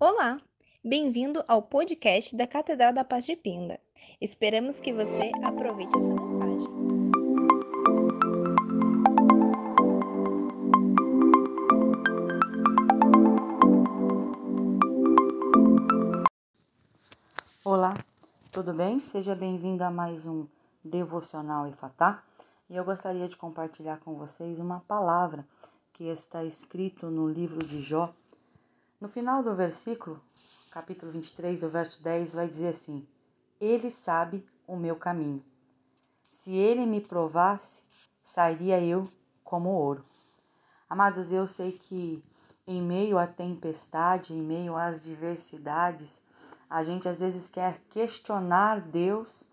Olá, bem-vindo ao podcast da Catedral da Paz de Pinda. Esperamos que você aproveite essa mensagem. Olá, tudo bem? Seja bem-vindo a mais um Devocional Ifatá. E eu gostaria de compartilhar com vocês uma palavra que está escrito no livro de Jó, no final do versículo, capítulo 23, do verso 10, vai dizer assim: Ele sabe o meu caminho. Se ele me provasse, sairia eu como ouro. Amados, eu sei que em meio à tempestade, em meio às diversidades, a gente às vezes quer questionar Deus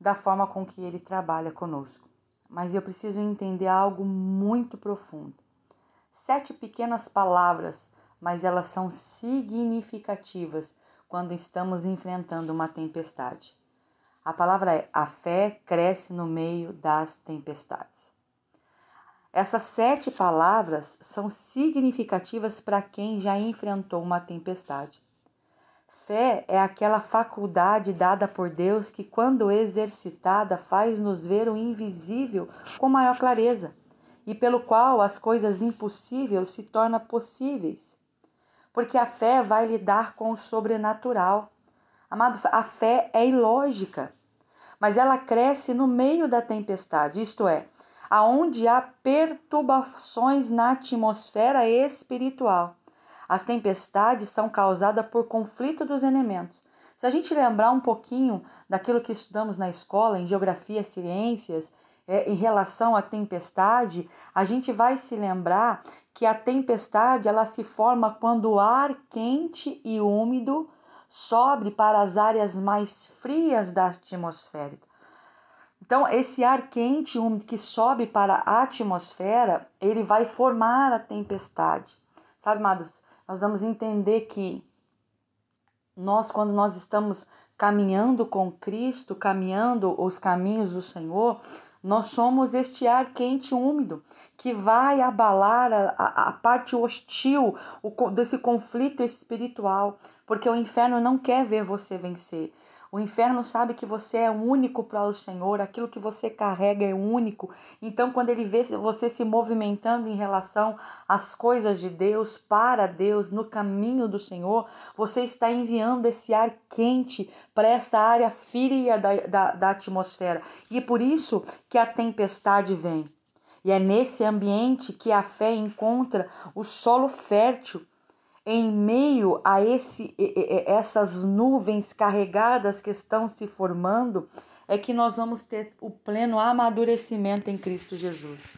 da forma com que ele trabalha conosco. Mas eu preciso entender algo muito profundo. Sete pequenas palavras mas elas são significativas quando estamos enfrentando uma tempestade. A palavra é: a fé cresce no meio das tempestades. Essas sete palavras são significativas para quem já enfrentou uma tempestade. Fé é aquela faculdade dada por Deus que, quando exercitada, faz nos ver o invisível com maior clareza e pelo qual as coisas impossíveis se tornam possíveis porque a fé vai lidar com o sobrenatural. Amado, a fé é ilógica, mas ela cresce no meio da tempestade, isto é, aonde há perturbações na atmosfera espiritual. As tempestades são causadas por conflito dos elementos. Se a gente lembrar um pouquinho daquilo que estudamos na escola, em geografia, ciências, é, em relação à tempestade, a gente vai se lembrar que a tempestade ela se forma quando o ar quente e úmido sobe para as áreas mais frias da atmosfera. Então, esse ar quente e úmido que sobe para a atmosfera, ele vai formar a tempestade. Sabe, amados? Nós vamos entender que nós, quando nós estamos caminhando com Cristo, caminhando os caminhos do Senhor, nós somos este ar quente e úmido que vai abalar a, a, a parte hostil o, desse conflito espiritual, porque o inferno não quer ver você vencer. O inferno sabe que você é único para o Senhor, aquilo que você carrega é único. Então, quando ele vê você se movimentando em relação às coisas de Deus, para Deus, no caminho do Senhor, você está enviando esse ar quente para essa área fria da, da, da atmosfera. E por isso que a tempestade vem. E é nesse ambiente que a fé encontra o solo fértil em meio a esse, essas nuvens carregadas que estão se formando, é que nós vamos ter o pleno amadurecimento em Cristo Jesus.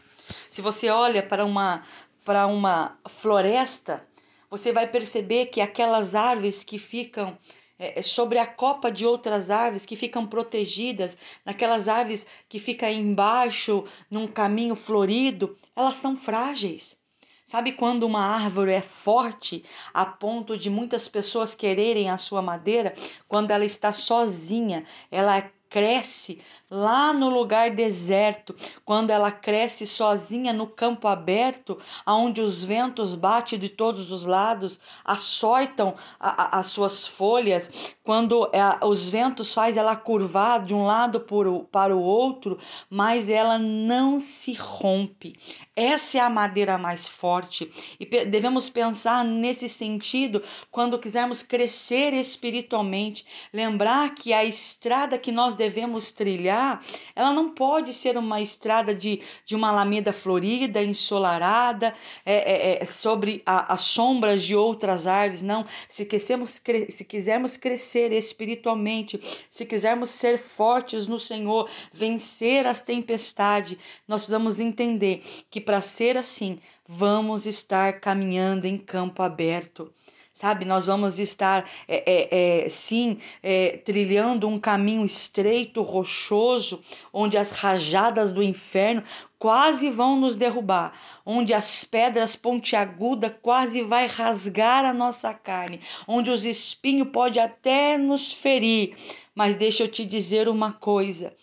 Se você olha para uma, para uma floresta, você vai perceber que aquelas árvores que ficam é, sobre a copa de outras árvores que ficam protegidas, naquelas árvores que ficam embaixo, num caminho florido, elas são frágeis. Sabe quando uma árvore é forte a ponto de muitas pessoas quererem a sua madeira? Quando ela está sozinha, ela cresce lá no lugar deserto, quando ela cresce sozinha no campo aberto, aonde os ventos batem de todos os lados, açoitam a, a, as suas folhas, quando é, os ventos faz ela curvar de um lado por, para o outro, mas ela não se rompe. Essa é a madeira mais forte. E devemos pensar nesse sentido quando quisermos crescer espiritualmente, lembrar que a estrada que nós devemos trilhar, ela não pode ser uma estrada de, de uma alameda florida, ensolarada, é, é, é sobre as sombras de outras árvores, não. Se, quisermos, se quisermos crescer espiritualmente, se quisermos ser fortes no Senhor, vencer as tempestades, nós precisamos entender que para ser assim, vamos estar caminhando em campo aberto sabe? Nós vamos estar, é, é, é, sim, é, trilhando um caminho estreito, rochoso, onde as rajadas do inferno quase vão nos derrubar, onde as pedras pontiagudas quase vai rasgar a nossa carne, onde os espinhos pode até nos ferir. Mas deixa eu te dizer uma coisa: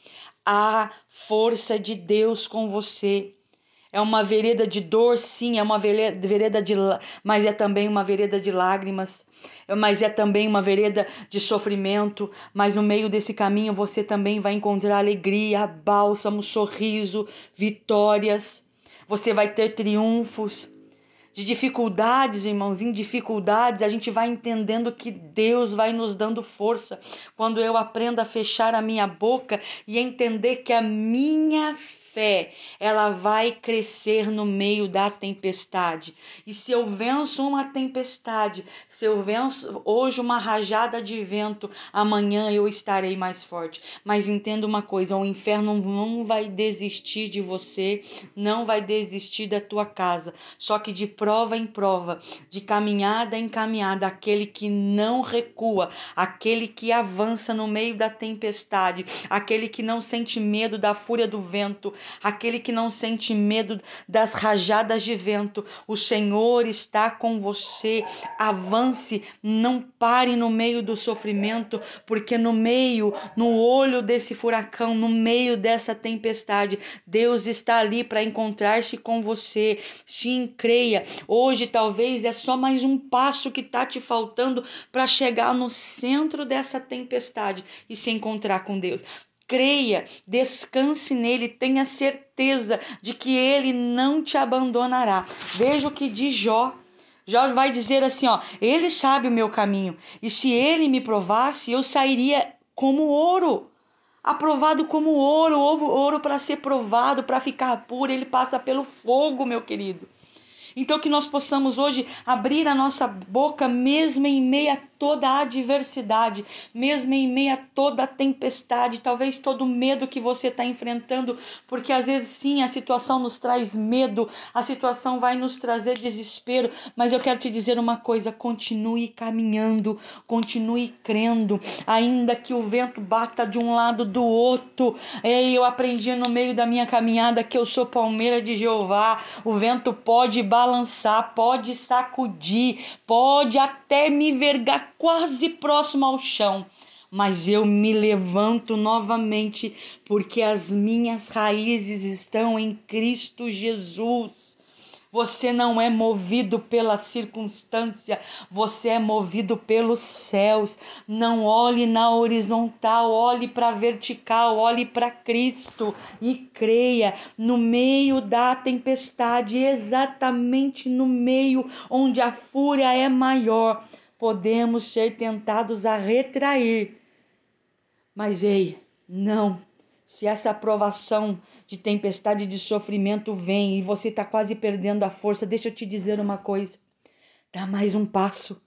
há força de Deus com você É uma vereda de dor, sim, é uma vereda de, mas é também uma vereda de lágrimas, mas é também uma vereda de sofrimento, mas no meio desse caminho você também vai encontrar alegria, bálsamo, sorriso, vitórias. Você vai ter triunfos de dificuldades, irmãos, em dificuldades, a gente vai entendendo que Deus vai nos dando força. Quando eu aprendo a fechar a minha boca e entender que a minha fé, ela vai crescer no meio da tempestade. E se eu venço uma tempestade, se eu venço hoje uma rajada de vento, amanhã eu estarei mais forte. Mas entenda uma coisa, o inferno não vai desistir de você, não vai desistir da tua casa. Só que de prova em prova, de caminhada em caminhada, aquele que não recua, aquele que avança no meio da tempestade, aquele que não sente medo da fúria do vento, aquele que não sente medo das rajadas de vento. O Senhor está com você. Avance, não pare no meio do sofrimento, porque no meio, no olho desse furacão, no meio dessa tempestade, Deus está ali para encontrar-se com você. Sim, creia. Hoje talvez é só mais um passo que está te faltando para chegar no centro dessa tempestade e se encontrar com Deus creia, descanse nele, tenha certeza de que ele não te abandonará. Veja o que diz Jó. Jó vai dizer assim, ó, ele sabe o meu caminho, e se ele me provasse, eu sairia como ouro. Aprovado como ouro, ouro para ser provado, para ficar puro, ele passa pelo fogo, meu querido. Então que nós possamos hoje abrir a nossa boca mesmo em meio a toda a adversidade, mesmo em meio a toda a tempestade, talvez todo o medo que você está enfrentando, porque às vezes sim a situação nos traz medo, a situação vai nos trazer desespero, mas eu quero te dizer uma coisa: continue caminhando, continue crendo, ainda que o vento bata de um lado do outro. E eu aprendi no meio da minha caminhada que eu sou palmeira de Jeová, o vento pode balançar, pode sacudir, pode até me vergar quase próximo ao chão, mas eu me levanto novamente porque as minhas raízes estão em Cristo Jesus. Você não é movido pela circunstância, você é movido pelos céus. Não olhe na horizontal, olhe para a vertical, olhe para Cristo e creia no meio da tempestade, exatamente no meio onde a fúria é maior podemos ser tentados a retrair. Mas ei, não. Se essa aprovação de tempestade de sofrimento vem e você está quase perdendo a força, deixa eu te dizer uma coisa. Dá mais um passo.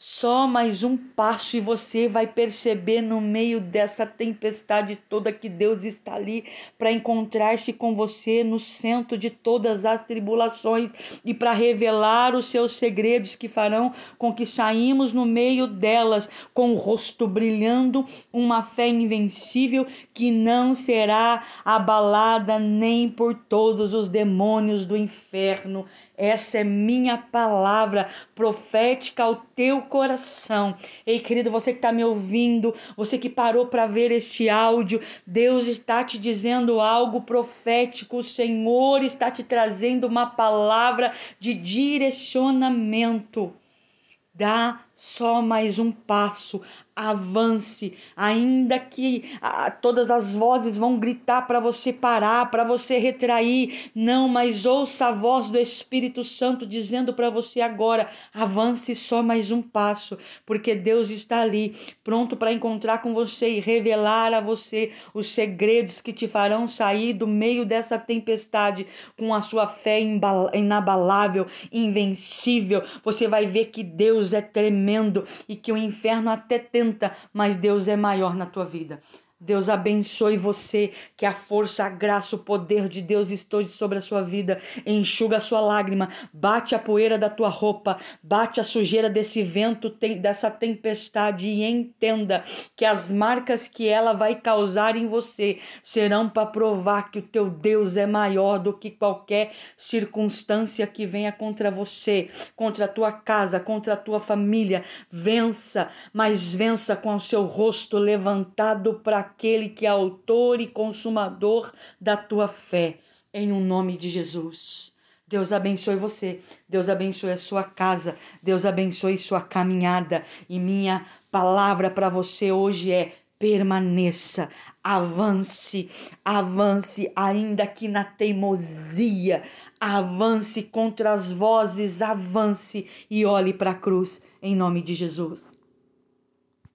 Só mais um passo e você vai perceber no meio dessa tempestade toda que Deus está ali para encontrar-se com você no centro de todas as tribulações e para revelar os seus segredos que farão com que saímos no meio delas com o rosto brilhando, uma fé invencível que não será abalada nem por todos os demônios do inferno. Essa é minha palavra profética ao teu coração. Ei, querido, você que está me ouvindo, você que parou para ver este áudio, Deus está te dizendo algo profético, o Senhor está te trazendo uma palavra de direcionamento. Dá só mais um passo, avance, ainda que ah, todas as vozes vão gritar para você parar, para você retrair. Não, mas ouça a voz do Espírito Santo dizendo para você agora: avance só mais um passo, porque Deus está ali, pronto para encontrar com você e revelar a você os segredos que te farão sair do meio dessa tempestade com a sua fé inabalável, invencível. Você vai ver que Deus é tremendo tremendo e que o inferno até tenta, mas Deus é maior na tua vida. Deus abençoe você, que a força, a graça, o poder de Deus esteja sobre a sua vida. Enxuga a sua lágrima, bate a poeira da tua roupa, bate a sujeira desse vento, dessa tempestade e entenda que as marcas que ela vai causar em você serão para provar que o teu Deus é maior do que qualquer circunstância que venha contra você, contra a tua casa, contra a tua família. Vença, mas vença com o seu rosto levantado para aquele que é autor e consumador da tua fé. em um nome de Jesus. Deus abençoe você, Deus abençoe a sua casa, Deus abençoe sua caminhada. E minha palavra para você hoje é: permaneça, avance, avance, ainda que na teimosia, avance contra as vozes, avance e olhe para a cruz, em nome de Jesus.